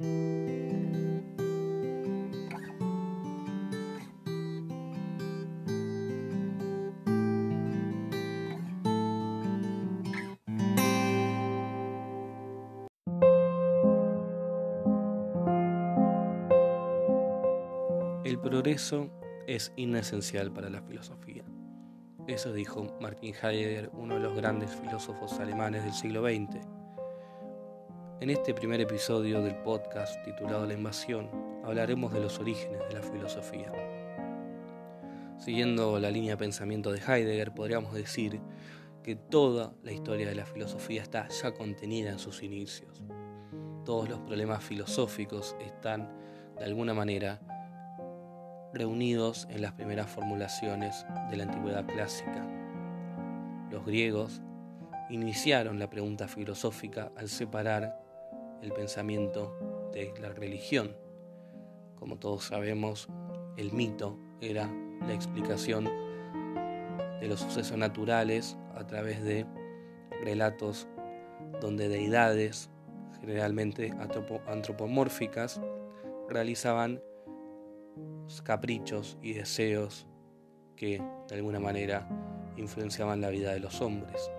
El progreso es inesencial para la filosofía. Eso dijo Martin Heidegger, uno de los grandes filósofos alemanes del siglo XX. En este primer episodio del podcast titulado La invasión, hablaremos de los orígenes de la filosofía. Siguiendo la línea de pensamiento de Heidegger, podríamos decir que toda la historia de la filosofía está ya contenida en sus inicios. Todos los problemas filosóficos están, de alguna manera, reunidos en las primeras formulaciones de la antigüedad clásica. Los griegos iniciaron la pregunta filosófica al separar el pensamiento de la religión. Como todos sabemos, el mito era la explicación de los sucesos naturales a través de relatos donde deidades, generalmente antropomórficas, realizaban caprichos y deseos que de alguna manera influenciaban la vida de los hombres.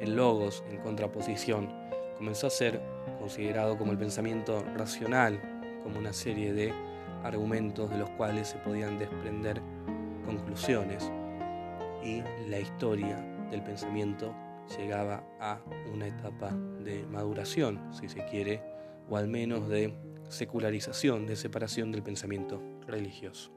El logos, en contraposición, comenzó a ser considerado como el pensamiento racional, como una serie de argumentos de los cuales se podían desprender conclusiones y la historia del pensamiento llegaba a una etapa de maduración, si se quiere, o al menos de secularización, de separación del pensamiento religioso.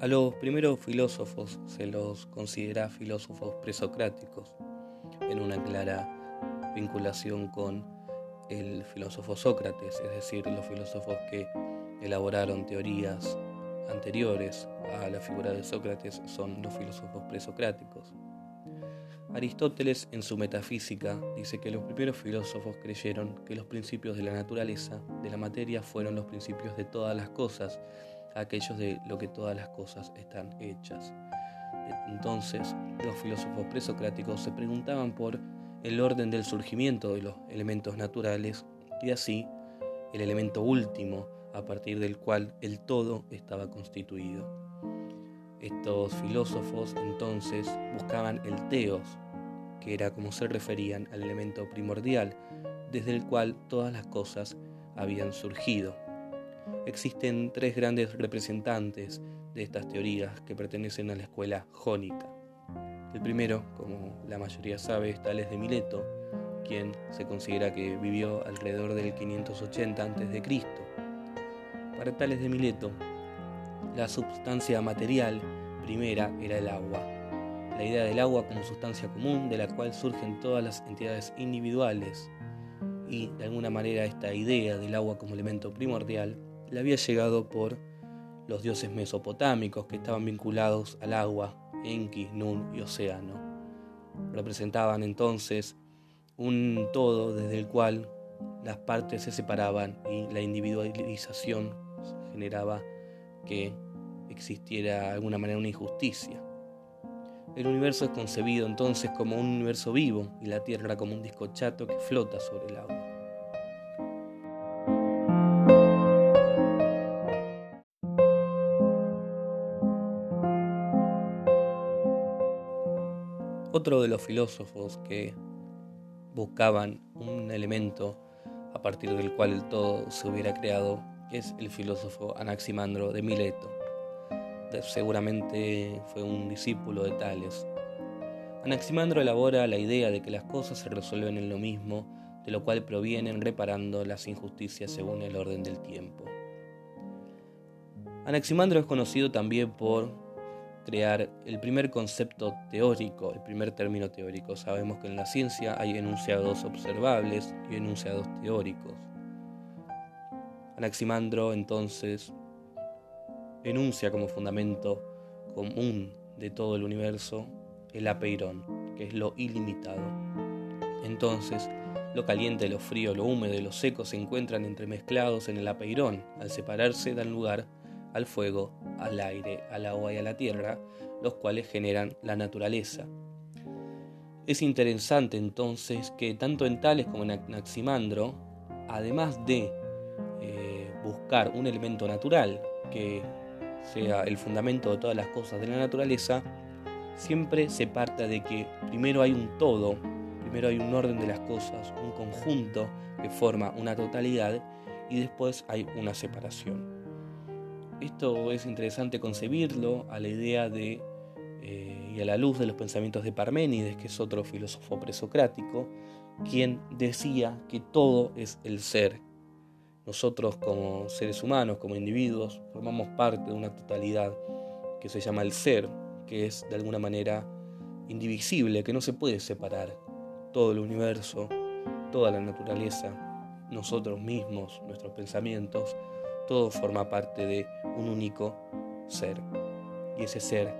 A los primeros filósofos se los considera filósofos presocráticos, en una clara vinculación con el filósofo Sócrates, es decir, los filósofos que elaboraron teorías anteriores a la figura de Sócrates son los filósofos presocráticos. Aristóteles en su Metafísica dice que los primeros filósofos creyeron que los principios de la naturaleza, de la materia, fueron los principios de todas las cosas, aquellos de lo que todas las cosas están hechas. Entonces, los filósofos presocráticos se preguntaban por el orden del surgimiento de los elementos naturales y así el elemento último a partir del cual el todo estaba constituido. Estos filósofos entonces buscaban el teos, que era como se referían al elemento primordial, desde el cual todas las cosas habían surgido. Existen tres grandes representantes de estas teorías que pertenecen a la escuela jónica. El primero, como la mayoría sabe, es Tales de Mileto, quien se considera que vivió alrededor del 580 a.C. Para Tales de Mileto, la sustancia material primera era el agua. La idea del agua como sustancia común de la cual surgen todas las entidades individuales y de alguna manera esta idea del agua como elemento primordial le había llegado por los dioses mesopotámicos que estaban vinculados al agua, Enki, Nun y Océano. Representaban entonces un todo desde el cual las partes se separaban y la individualización generaba que existiera de alguna manera una injusticia. El universo es concebido entonces como un universo vivo y la Tierra como un disco chato que flota sobre el agua. Otro de los filósofos que buscaban un elemento a partir del cual el todo se hubiera creado es el filósofo Anaximandro de Mileto. Seguramente fue un discípulo de Tales. Anaximandro elabora la idea de que las cosas se resuelven en lo mismo, de lo cual provienen reparando las injusticias según el orden del tiempo. Anaximandro es conocido también por crear el primer concepto teórico, el primer término teórico. Sabemos que en la ciencia hay enunciados observables y enunciados teóricos. Anaximandro entonces enuncia como fundamento común de todo el universo el apeirón, que es lo ilimitado. Entonces, Lo caliente, lo frío, lo húmedo y lo seco se encuentran entremezclados en el apeirón. Al separarse dan lugar al fuego, al aire, al agua y a la tierra, los cuales generan la naturaleza. Es interesante entonces que tanto en Tales como en Anaximandro, además de eh, buscar un elemento natural que sea el fundamento de todas las cosas de la naturaleza, siempre se parte de que primero hay un todo, primero hay un orden de las cosas, un conjunto que forma una totalidad y después hay una separación. Esto es interesante concebirlo a la idea de, eh, y a la luz de los pensamientos de Parménides, que es otro filósofo presocrático, quien decía que todo es el ser. Nosotros como seres humanos, como individuos, formamos parte de una totalidad que se llama el ser, que es de alguna manera indivisible, que no se puede separar. Todo el universo, toda la naturaleza, nosotros mismos, nuestros pensamientos, todo forma parte de un único ser. Y ese ser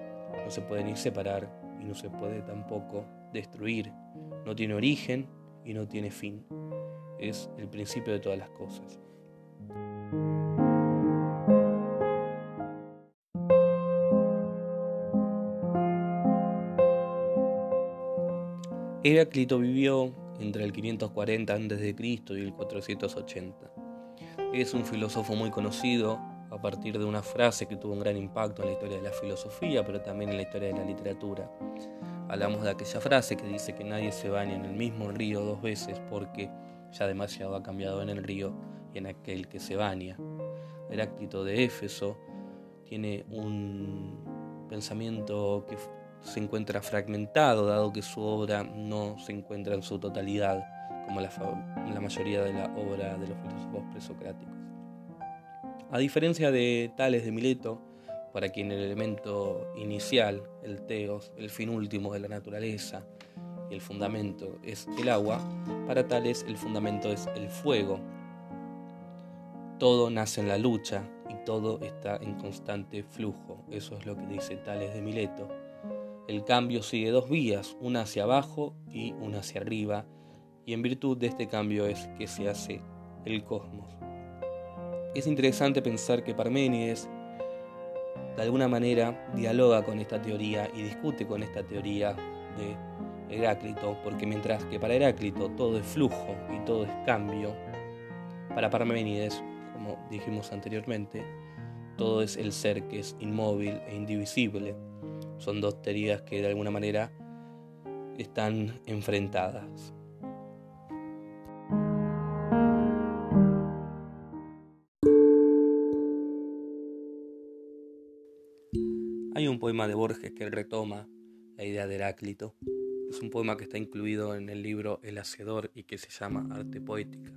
no se puede ni separar y no se puede tampoco destruir. No tiene origen y no tiene fin. Es el principio de todas las cosas. Heráclito vivió entre el 540 a.C. y el 480. Es un filósofo muy conocido a partir de una frase que tuvo un gran impacto en la historia de la filosofía, pero también en la historia de la literatura. Hablamos de aquella frase que dice que nadie se baña en el mismo río dos veces porque ya demasiado ha cambiado en el río y en aquel que se baña. Heráclito de Éfeso tiene un pensamiento que se encuentra fragmentado, dado que su obra no se encuentra en su totalidad como la, mayoría de la obra de los filósofos presocráticos. A diferencia de Tales de Mileto, para quien el elemento inicial, el teos, el fin último de la naturaleza el fundamento es el agua, para Tales el fundamento es el fuego. Todo nace en la lucha y todo está en constante flujo. Eso es lo que dice Tales de Mileto. El cambio sigue dos vías, una hacia abajo y una hacia arriba, y en virtud de este cambio es que se hace el cosmos. Es interesante pensar que Parménides de alguna manera dialoga con esta teoría y discute con esta teoría de Heráclito, porque mientras que para Heráclito todo es flujo y todo es cambio, para Parménides, como dijimos anteriormente, todo es el ser que es inmóvil e indivisible. Son dos teorías que de alguna manera están enfrentadas. Hay un poema de Borges que retoma la idea de Heráclito. Es un poema que está incluido en el libro El Hacedor y que se llama Arte Poética.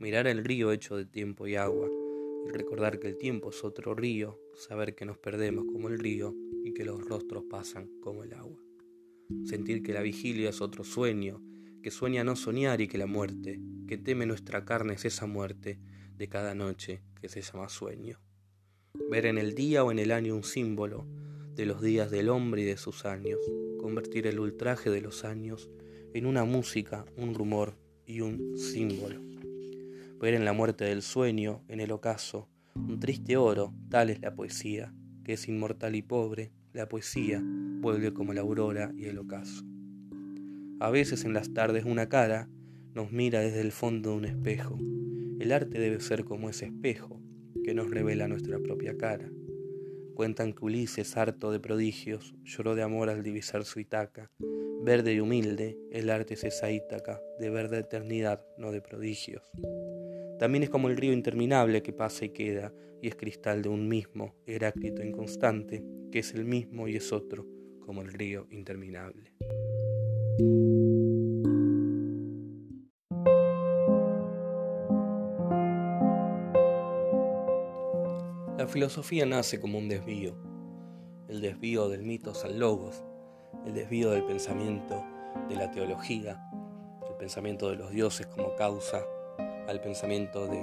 Mirar el río hecho de tiempo y agua y recordar que el tiempo es otro río, saber que nos perdemos como el río y que los rostros pasan como el agua. Sentir que la vigilia es otro sueño, que sueña no soñar y que la muerte, que teme nuestra carne es esa muerte de cada noche que se llama sueño ver en el día o en el año un símbolo de los días del hombre y de sus años, convertir el ultraje de los años en una música, un rumor y un símbolo. Ver en la muerte del sueño, en el ocaso, un triste oro, tal es la poesía, que es inmortal y pobre, la poesía vuelve como la aurora y el ocaso. A veces en las tardes una cara nos mira desde el fondo de un espejo. El arte debe ser como ese espejo, que nos revela nuestra propia cara. Cuentan que Ulises, harto de prodigios, lloró de amor al divisar su Itaca. Verde y humilde, el arte es esa Ítaca, de verde eternidad, no de prodigios. También es como el río interminable que pasa y queda, y es cristal de un mismo, Heráclito inconstante, que es el mismo y es otro, como el río interminable. Filosofía nace como un desvío, el desvío del mitos al logos, el desvío del pensamiento de la teología, el pensamiento de los dioses como causa, al pensamiento de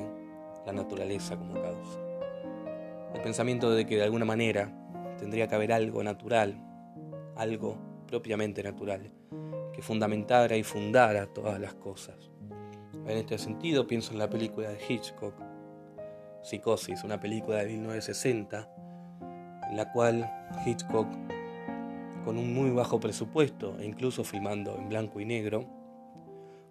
la naturaleza como causa. El pensamiento de que de alguna manera tendría que haber algo natural, algo propiamente natural, que fundamentara y fundara todas las cosas. En este sentido pienso en la película de Hitchcock, Psicosis, una película de 1960, en la cual Hitchcock, con un muy bajo presupuesto e incluso filmando en blanco y negro,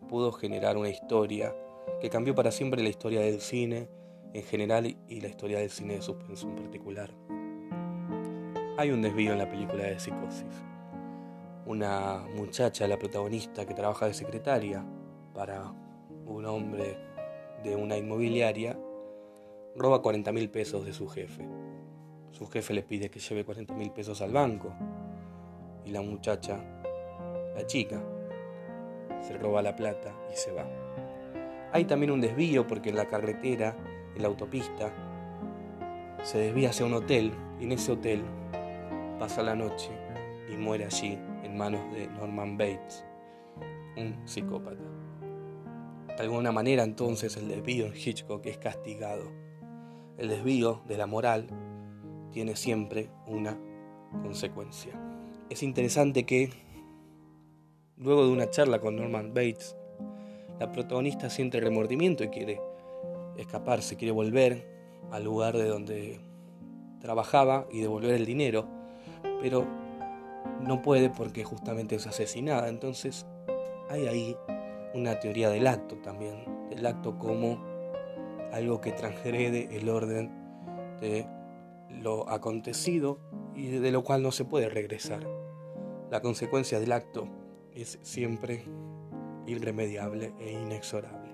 pudo generar una historia que cambió para siempre la historia del cine en general y la historia del cine de suspenso en particular. Hay un desvío en la película de Psicosis. Una muchacha, la protagonista, que trabaja de secretaria para un hombre de una inmobiliaria, roba 40 mil pesos de su jefe. Su jefe le pide que lleve 40 mil pesos al banco y la muchacha, la chica, se roba la plata y se va. Hay también un desvío porque en la carretera, en la autopista, se desvía hacia un hotel y en ese hotel pasa la noche y muere allí en manos de Norman Bates, un psicópata. De alguna manera entonces el desvío en Hitchcock es castigado. El desvío de la moral tiene siempre una consecuencia. Es interesante que luego de una charla con Norman Bates, la protagonista siente remordimiento y quiere escaparse, quiere volver al lugar de donde trabajaba y devolver el dinero, pero no puede porque justamente es asesinada. Entonces hay ahí una teoría del acto también, del acto como algo que transgrede el orden de lo acontecido y de lo cual no se puede regresar. La consecuencia del acto es siempre irremediable e inexorable.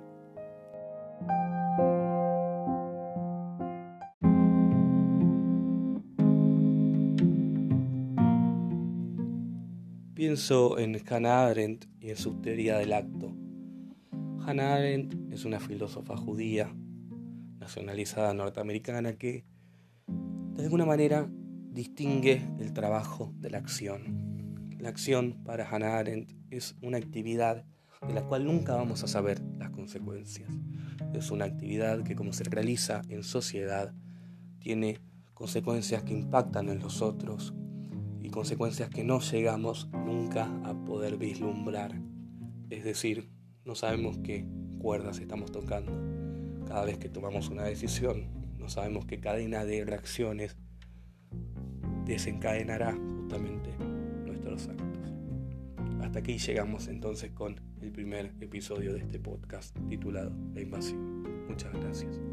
Pienso en Hannah Arendt y en su teoría del acto. Hannah Arendt es una filósofa judía, nacionalizada norteamericana, que de alguna manera distingue el trabajo de la acción. La acción para Hannah Arendt es una actividad de la cual nunca vamos a saber las consecuencias. Es una actividad que como se realiza en sociedad tiene consecuencias que impactan en los otros, consecuencias que no llegamos nunca a poder vislumbrar. Es decir, no sabemos qué cuerdas estamos tocando. Cada vez que tomamos una decisión, no sabemos qué cadena de reacciones desencadenará justamente nuestros actos. Hasta aquí llegamos entonces con el primer episodio de este podcast titulado La invasión. Muchas gracias.